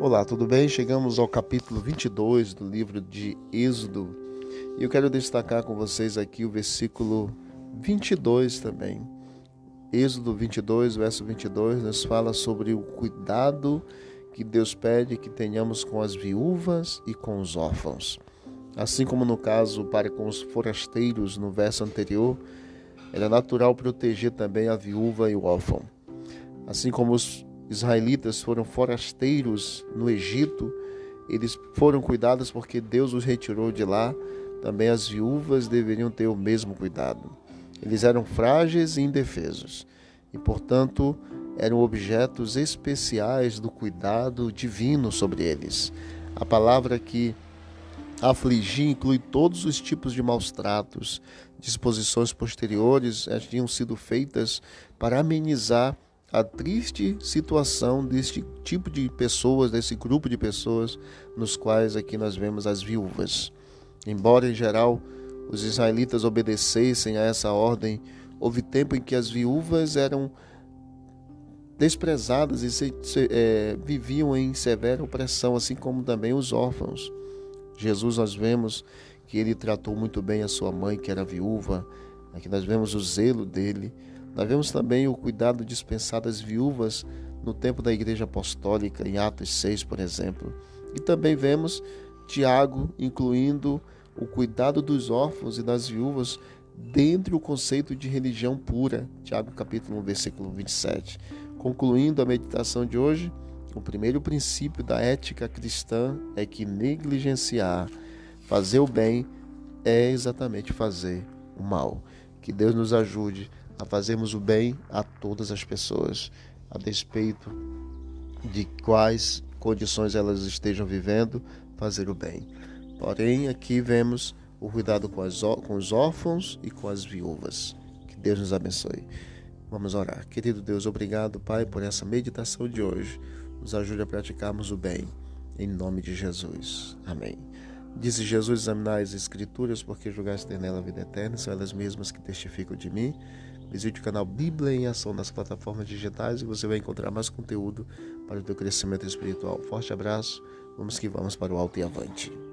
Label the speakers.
Speaker 1: Olá, tudo bem? Chegamos ao capítulo 22 do livro de Êxodo e eu quero destacar com vocês aqui o versículo 22 também. Êxodo 22, verso 22, nos fala sobre o cuidado que Deus pede que tenhamos com as viúvas e com os órfãos. Assim como no caso para com os forasteiros no verso anterior, era natural proteger também a viúva e o órfão. Assim como os israelitas foram forasteiros no Egito, eles foram cuidados porque Deus os retirou de lá, também as viúvas deveriam ter o mesmo cuidado. Eles eram frágeis e indefesos e, portanto, eram objetos especiais do cuidado divino sobre eles. A palavra que afligir inclui todos os tipos de maus tratos, disposições posteriores tinham sido feitas para amenizar a triste situação deste tipo de pessoas, desse grupo de pessoas, nos quais aqui nós vemos as viúvas. Embora em geral os israelitas obedecessem a essa ordem, houve tempo em que as viúvas eram desprezadas e se, se, é, viviam em severa opressão, assim como também os órfãos. Jesus, nós vemos que ele tratou muito bem a sua mãe, que era viúva, aqui nós vemos o zelo dele. Nós vemos também o cuidado dispensado às viúvas no tempo da Igreja Apostólica, em Atos 6, por exemplo. E também vemos Tiago incluindo o cuidado dos órfãos e das viúvas dentro do conceito de religião pura. Tiago capítulo 1, versículo 27. Concluindo a meditação de hoje, o primeiro princípio da ética cristã é que negligenciar, fazer o bem, é exatamente fazer o mal. Que Deus nos ajude a fazermos o bem a todas as pessoas, a despeito de quais condições elas estejam vivendo, fazer o bem. Porém, aqui vemos o cuidado com, as, com os órfãos e com as viúvas. Que Deus nos abençoe. Vamos orar. Querido Deus, obrigado, Pai, por essa meditação de hoje. Nos ajude a praticarmos o bem. Em nome de Jesus. Amém. Disse Jesus: examinar as Escrituras, porque julgaste ter nela a vida eterna, são elas mesmas que testificam de mim. Visite o canal Bíblia em Ação nas plataformas digitais e você vai encontrar mais conteúdo para o teu crescimento espiritual. Forte abraço, vamos que vamos para o alto e avante.